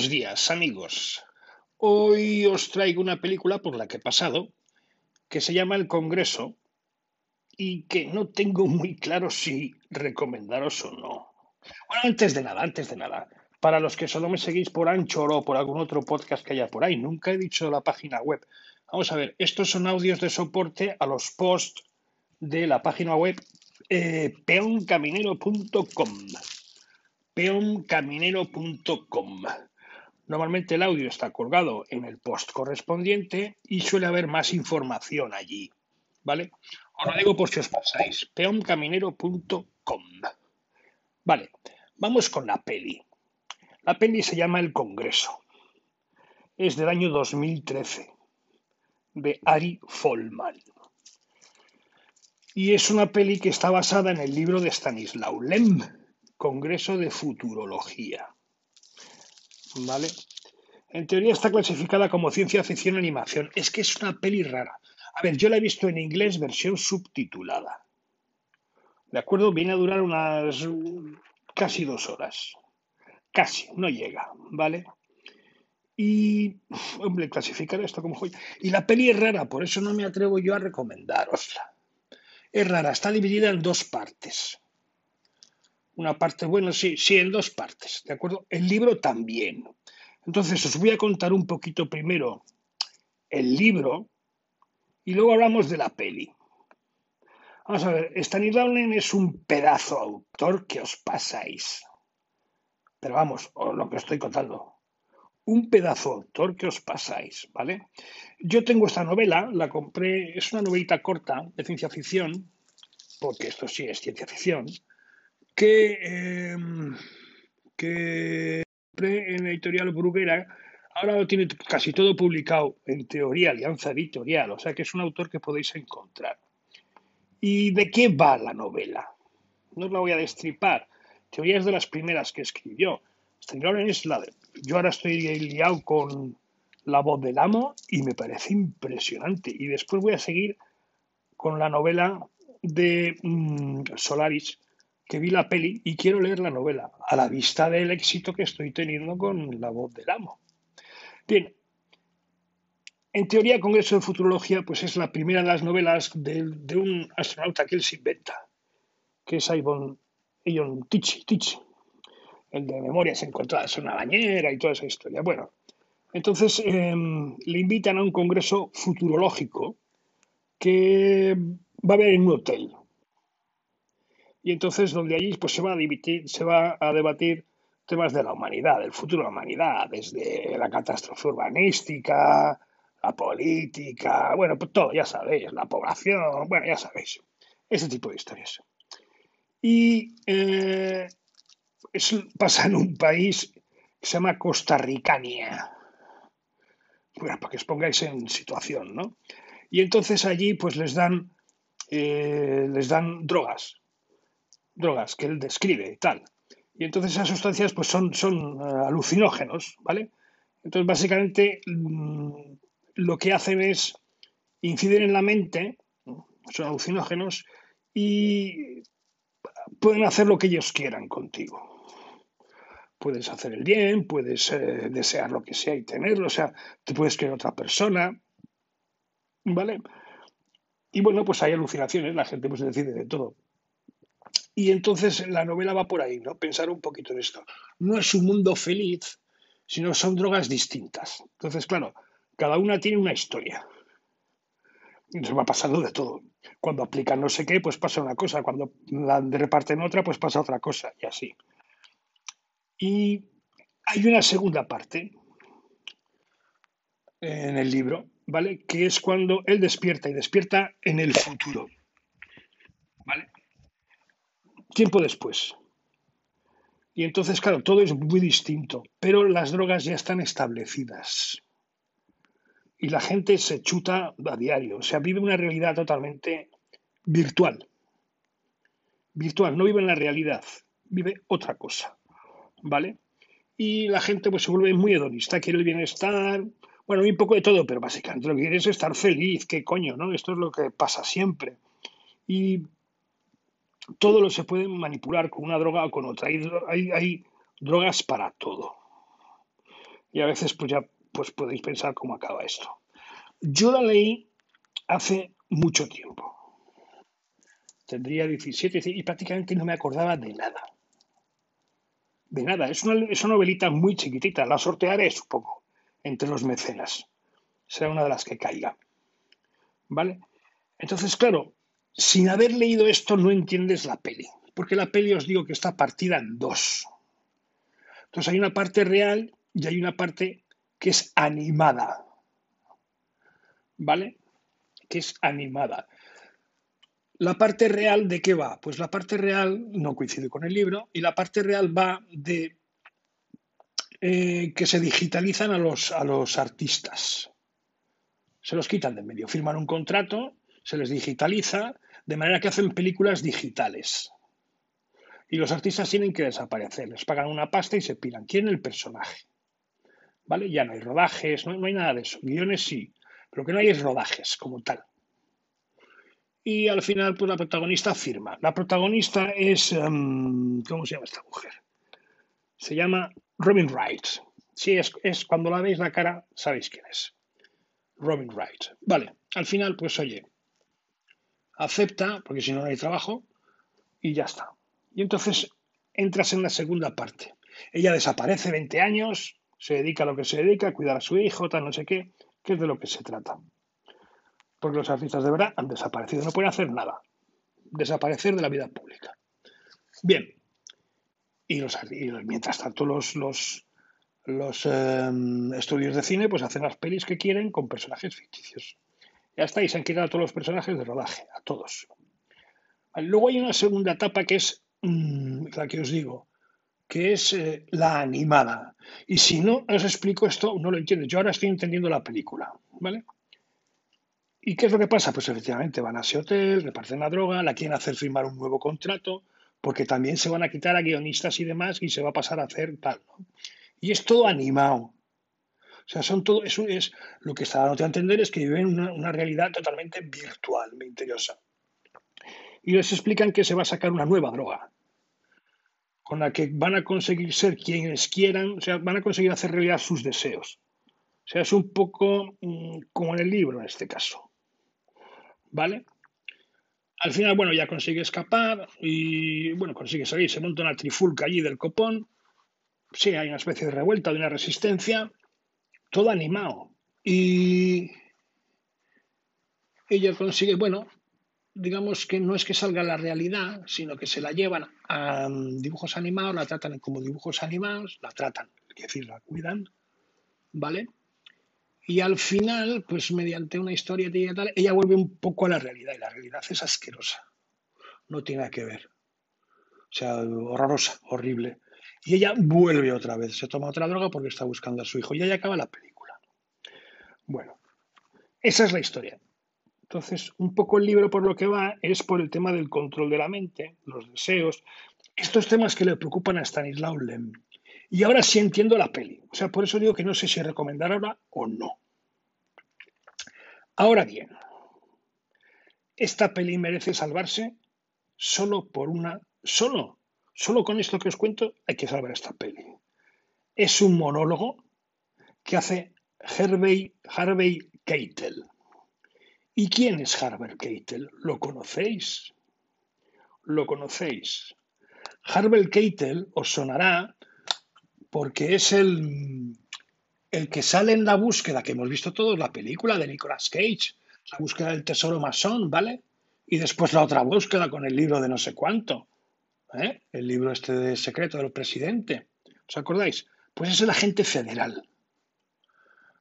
Buenos días, amigos. Hoy os traigo una película por la que he pasado que se llama El Congreso y que no tengo muy claro si recomendaros o no. Bueno, antes de nada, antes de nada, para los que solo me seguís por Anchor o por algún otro podcast que haya por ahí, nunca he dicho la página web. Vamos a ver, estos son audios de soporte a los posts de la página web eh, peoncaminero.com peoncaminero.com. Normalmente el audio está colgado en el post correspondiente y suele haber más información allí. ¿Vale? Os lo digo por si os pasáis. peoncaminero.com. Vale, vamos con la peli. La peli se llama El Congreso. Es del año 2013, de Ari Folman. Y es una peli que está basada en el libro de Stanislaw Lem, Congreso de Futurología. ¿Vale? En teoría está clasificada como ciencia ficción animación. Es que es una peli rara. A ver, yo la he visto en inglés versión subtitulada. ¿De acuerdo? Viene a durar unas casi dos horas. Casi, no llega, ¿vale? Y, hombre, clasificar esto como. Y la peli es rara, por eso no me atrevo yo a recomendarosla. Es rara, está dividida en dos partes. Una parte, bueno, sí, sí, en dos partes, ¿de acuerdo? El libro también. Entonces, os voy a contar un poquito primero el libro y luego hablamos de la peli. Vamos a ver, Stanislaw Lem es un pedazo autor que os pasáis. Pero vamos, lo que estoy contando. Un pedazo autor que os pasáis, ¿vale? Yo tengo esta novela, la compré, es una novelita corta de ciencia ficción, porque esto sí es ciencia ficción, que, em, que en editorial Bruguera. Ahora lo tiene casi todo publicado, en teoría, Alianza Editorial, o sea que es un autor que podéis encontrar. ¿Y de qué va la novela? No os la voy a destripar. Teoría es de las primeras que escribió. es la de... Yo ahora estoy liado con La voz del amo y me parece impresionante. Y después voy a seguir con la novela de mm, Solaris, que vi la peli y quiero leer la novela, a la vista del éxito que estoy teniendo con La voz del amo. Bien, en teoría, Congreso de Futurología pues es la primera de las novelas de, un astronauta que él se inventa, que es Ivan Ion Tichy, el de memorias encontradas en una bañera y toda esa historia. Bueno, entonces em, le invitan a un congreso futurológico que va a haber en un hotel, y entonces donde allí pues, se, va a dividir, se va a debatir temas de la humanidad, del futuro de la humanidad, desde la catástrofe urbanística, la política, bueno, pues todo, ya sabéis, la población, bueno, ya sabéis, ese tipo de historias. Y eh, pasa en un país que se llama Costa Ricania. Bueno, para que os pongáis en situación, ¿no? Y entonces allí pues les dan, eh, les dan drogas, drogas que él describe y tal. Y entonces esas sustancias pues son, son eh, alucinógenos, ¿vale? Entonces básicamente mm, lo que hacen es inciden en la mente, son alucinógenos y pueden hacer lo que ellos quieran contigo. Puedes hacer el bien, puedes eh, desear lo que sea y tenerlo, o sea, te puedes creer otra persona, ¿vale? Y bueno, pues hay alucinaciones, la gente pues decide de todo. Y entonces la novela va por ahí, ¿no? Pensar un poquito en esto. No es un mundo feliz, sino son drogas distintas. Entonces, claro, cada una tiene una historia. Y nos va pasando de todo. Cuando aplican no sé qué, pues pasa una cosa. Cuando la reparten otra, pues pasa otra cosa. Y así. Y hay una segunda parte en el libro, ¿vale? Que es cuando él despierta y despierta en el futuro. ¿Vale? Tiempo después. Y entonces, claro, todo es muy distinto, pero las drogas ya están establecidas. Y la gente se chuta a diario, o sea, vive una realidad totalmente virtual. Virtual, no vive en la realidad, vive otra cosa, ¿vale? Y la gente pues se vuelve muy hedonista, quiere el bienestar, bueno, un poco de todo, pero básicamente lo que quiere es estar feliz, qué coño, ¿no? Esto es lo que pasa siempre. Y todo lo se puede manipular con una droga o con otra. Hay, hay, drogas para todo. Y a veces pues ya pues podéis pensar cómo acaba esto. Yo la leí hace mucho tiempo. Tendría 17 y prácticamente no me acordaba de nada. De nada. Es una, es una novelita muy chiquitita. La sortearé, supongo, entre los mecenas. Será una de las que caiga. ¿Vale? Entonces, claro, sin haber leído esto no entiendes la peli. Porque la peli os digo que está partida en dos. Entonces hay una parte real y hay una parte que es animada. ¿Vale? Que es animada. La parte real de qué va? Pues la parte real no coincide con el libro y la parte real va de eh, que se digitalizan a los, a los artistas. Se los quitan de medio, firman un contrato, se les digitaliza, de manera que hacen películas digitales. Y los artistas tienen que desaparecer, les pagan una pasta y se piran. ¿Quién el personaje? ¿Vale? Ya no hay rodajes, no, hay nada de eso. Guiones sí, pero que no hay es rodajes como tal. Y al final, pues la protagonista firma. La protagonista es. Em, ¿Cómo se llama esta mujer? Se llama Robin Wright. Sí, es, es, cuando la veis la cara, sabéis quién es. Robin Wright. Vale, al final, pues oye, acepta, porque si no, no hay trabajo, y ya está. Y entonces entras en la segunda parte. Ella desaparece 20 años, se dedica a lo que se dedica, a cuidar a su hijo, tal, no sé qué, que es de lo que se trata. Porque los artistas de verdad han desaparecido, no pueden hacer nada. Desaparecer de la vida pública. Bien. Y, los, mientras tanto los, los, los em, estudios de cine pues hacen las pelis que quieren con personajes ficticios. Ya está, y se han quitado a todos los personajes de rodaje, a todos. Luego hay una segunda etapa que es Mm, la que os digo, que es eh, la animada. Y si no os explico esto, no lo entiendo. Yo ahora estoy entendiendo la película, ¿vale? ¿Y qué es lo que pasa? Pues efectivamente van a ese hotel, reparten la droga, la quieren hacer firmar un nuevo contrato, porque también se van a quitar a guionistas y demás y se va a pasar a hacer tal, ¿no? Y es todo animado. O sea, son todo, eso es lo que está dando a entender es que viven una, una realidad totalmente virtual, misteriosa y les explican que se va a sacar una nueva droga, con la que van a conseguir ser quienes quieran, o sea, van a conseguir hacer realidad sus deseos. O sea, es un poco mm, como en el libro en este caso. ¿Vale? Al final, bueno, ya consigue escapar y, bueno, consigue salir, se monta una trifulca allí del copón. Sí, hay una especie de revuelta, de una resistencia, todo animado. Y ella consigue, bueno, digamos que no es que salga la realidad, sino que se la llevan a mm, dibujos animados, la tratan como dibujos animados, la tratan, es decir, la cuidan, ¿vale? Y al final, pues mediante una historia y tal, ella vuelve un poco a la realidad y la realidad es asquerosa, no tiene nada que ver. O sea, horrorosa, horrible. Y ella vuelve otra vez, se toma otra droga porque está buscando a su hijo y ahí acaba la película. Bueno, esa es la historia. Entonces, un poco el libro por lo que va es por el tema del control de la mente, los deseos, estos temas que le preocupan a Stanislaw Lem. Y ahora sí entiendo la peli. O sea, por eso digo que no sé si recomendar ahora o no. Ahora bien, esta peli merece salvarse solo por una, solo, solo con esto que os cuento hay que salvar esta peli. Es un monólogo que hace Harvey, Harvey Keitel. ¿Y quién es Harvey Keitel? ¿Lo conocéis? ¿Lo conocéis? Harvey Keitel os sonará porque es el, el que sale en la búsqueda que hemos visto todos, la película de Nicolas Cage, la búsqueda del tesoro masón, ¿vale? Y después la otra búsqueda con el libro de no sé cuánto, ¿eh? el libro este de secreto del presidente. ¿Os acordáis? Pues es el agente federal.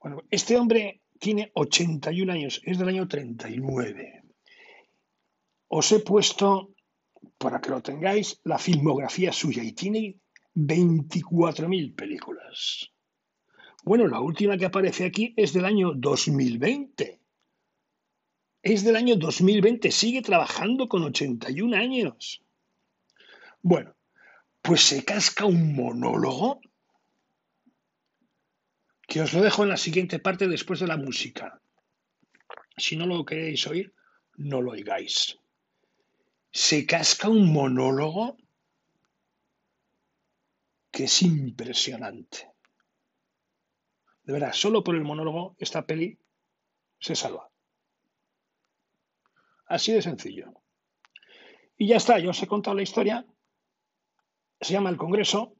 Bueno, este hombre tiene 81 años, es del año 39. Os he puesto, para que lo tengáis, la filmografía suya y tiene 24.000 películas. Bueno, la última que aparece aquí es del año 2020. Es del año 2020, sigue trabajando con 81 años. Bueno, pues se casca un monólogo que os lo dejo en la siguiente parte después de la música. Si no lo queréis oír, no lo oigáis. Se casca un monólogo que es impresionante. De verdad, solo por el monólogo esta peli se salva. Así de sencillo. Y ya está, yo os he contado la historia. Se llama El Congreso.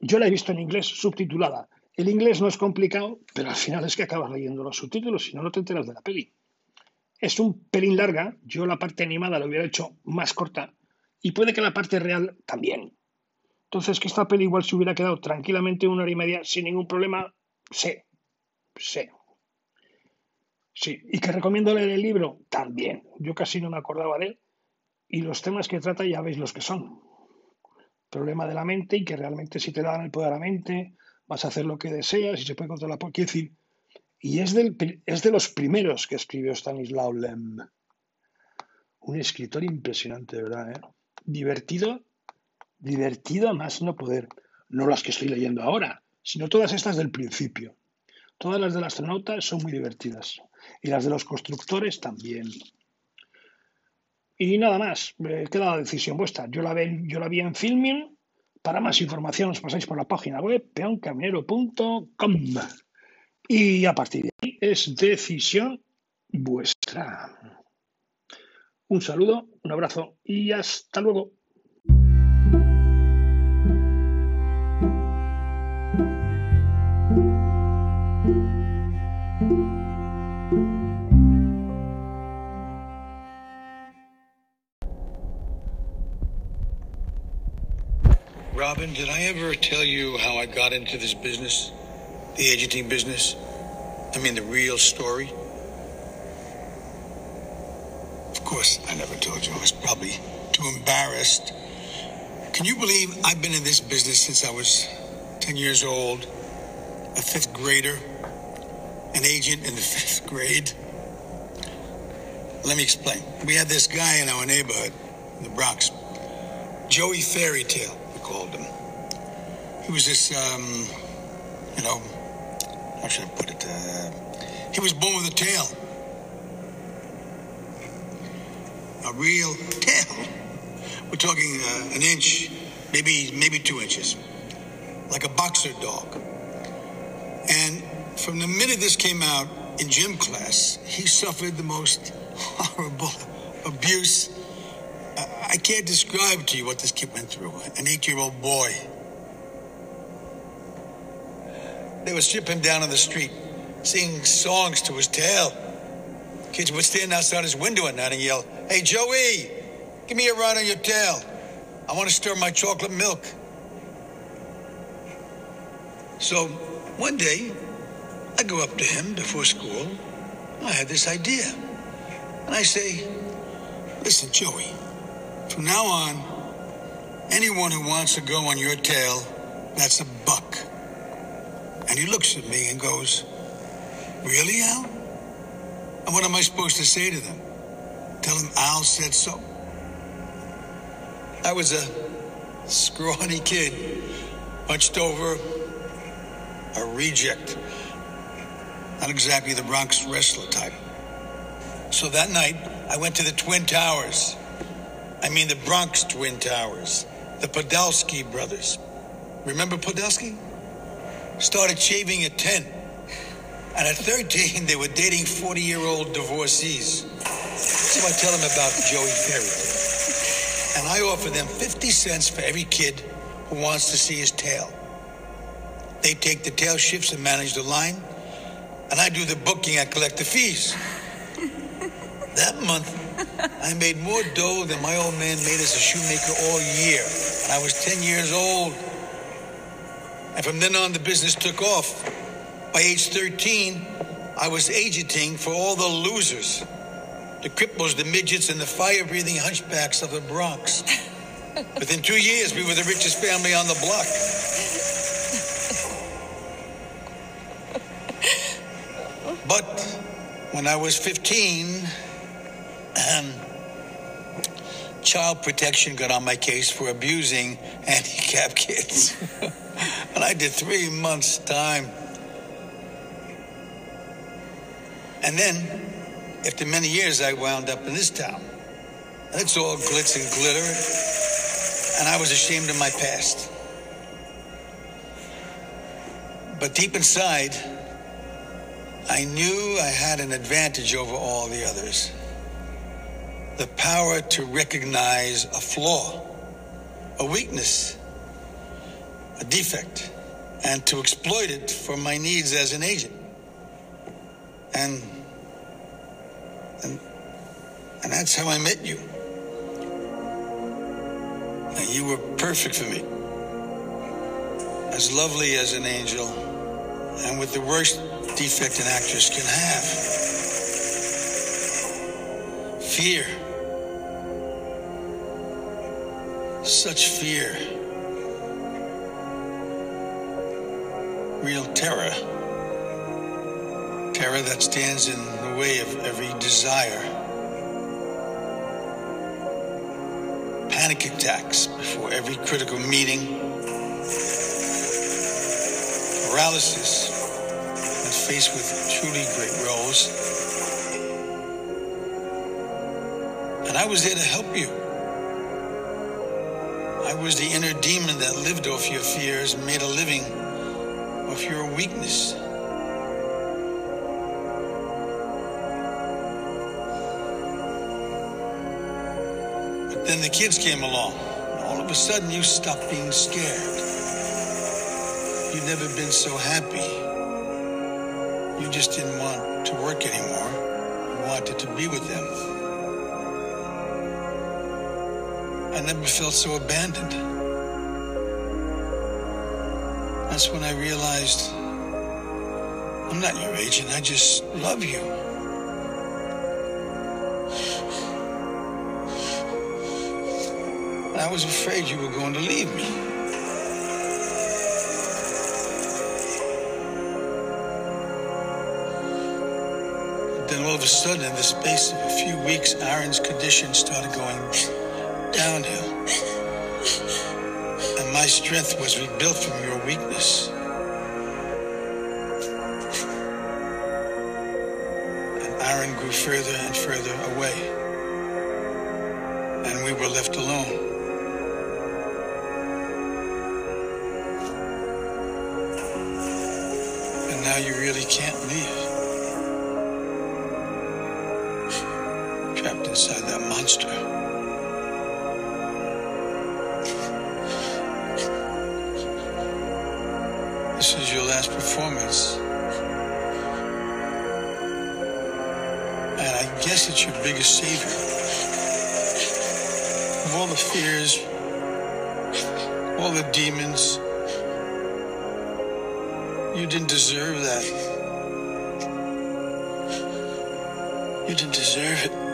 Yo la he visto en inglés subtitulada. El inglés no es complicado, pero al final es que acabas leyendo los subtítulos, si no, no te enteras de la peli. Es un pelín larga, yo la parte animada la hubiera hecho más corta y puede que la parte real también. Entonces, que esta peli igual se hubiera quedado tranquilamente una hora y media sin ningún problema, sé, sé. Sí, y que recomiendo leer el libro, también. Yo casi no me acordaba de él. Y los temas que trata ya veis los que son. Problema de la mente y que realmente si te dan el poder a la mente, vas a hacer lo que deseas y se puede controlar. Quiero decir, y es, del, es de los primeros que escribió Stanislaw Lem. Un escritor impresionante, de verdad. ¿eh? Divertido, divertido a más no poder. No las que estoy leyendo ahora, sino todas estas del principio. Todas las del astronauta son muy divertidas. Y las de los constructores también. Y nada más, eh, queda la decisión vuestra. Yo la, yo la vi en filming para más información os pasáis por la página web peoncaminero.com y a partir de ahí es decisión vuestra. Un saludo, un abrazo y hasta luego. Got into this business? The agenting business? I mean, the real story? Of course, I never told you. I was probably too embarrassed. Can you believe I've been in this business since I was 10 years old? A fifth grader? An agent in the fifth grade? Let me explain. We had this guy in our neighborhood, in the Bronx, Joey Fairytale we called him. He was this, um, you know, how should I put it? Uh, he was born with a tail. A real tail. We're talking uh, an inch, maybe maybe two inches, like a boxer dog. And from the minute this came out in gym class, he suffered the most horrible abuse I can't describe to you what this kid went through. An eight year old boy. They would strip him down on the street, sing songs to his tail. Kids would stand outside his window at night and yell, Hey, Joey, give me a ride on your tail. I want to stir my chocolate milk. So one day, I go up to him before school. I had this idea. And I say, Listen, Joey, from now on, anyone who wants to go on your tail, that's a buck. And he looks at me and goes, Really, Al? And what am I supposed to say to them? Tell them Al said so? I was a scrawny kid, hunched over, a reject. Not exactly the Bronx wrestler type. So that night, I went to the Twin Towers I mean the Bronx Twin Towers, the Podolsky brothers. Remember Podolsky? Started shaving at 10. And at 13, they were dating 40 year old divorcees. So I tell them about Joey Ferry. And I offer them 50 cents for every kid who wants to see his tail. They take the tail shifts and manage the line. And I do the booking and collect the fees. That month, I made more dough than my old man made as a shoemaker all year. And I was 10 years old. And from then on, the business took off. By age 13, I was agenting for all the losers the cripples, the midgets, and the fire breathing hunchbacks of the Bronx. Within two years, we were the richest family on the block. But when I was 15, um, child protection got on my case for abusing handicapped kids. and I did three months' time. And then, after many years, I wound up in this town. And it's all glitz and glitter. And I was ashamed of my past. But deep inside, I knew I had an advantage over all the others. The power to recognize a flaw, a weakness, a defect, and to exploit it for my needs as an agent. And and and that's how I met you. And you were perfect for me. As lovely as an angel, and with the worst defect an actress can have. Fear. Such fear. Real terror. Terror that stands in the way of every desire. Panic attacks before every critical meeting. Paralysis when faced with truly great roles. And I was there to help you. I was the inner demon that lived off your fears, made a living off your weakness. But then the kids came along. and All of a sudden, you stopped being scared. You'd never been so happy. You just didn't want to work anymore. You wanted to be with them. I never felt so abandoned. That's when I realized I'm not your agent. I just love you. I was afraid you were going to leave me. Then all of a sudden, in the space of a few weeks, Aaron's condition started going downhill. My strength was rebuilt from your weakness. And Aaron grew further and further away. And we were left alone. And now you really can't leave. Trapped inside that monster. Biggest savior. Of all the fears, all the demons, you didn't deserve that. You didn't deserve it.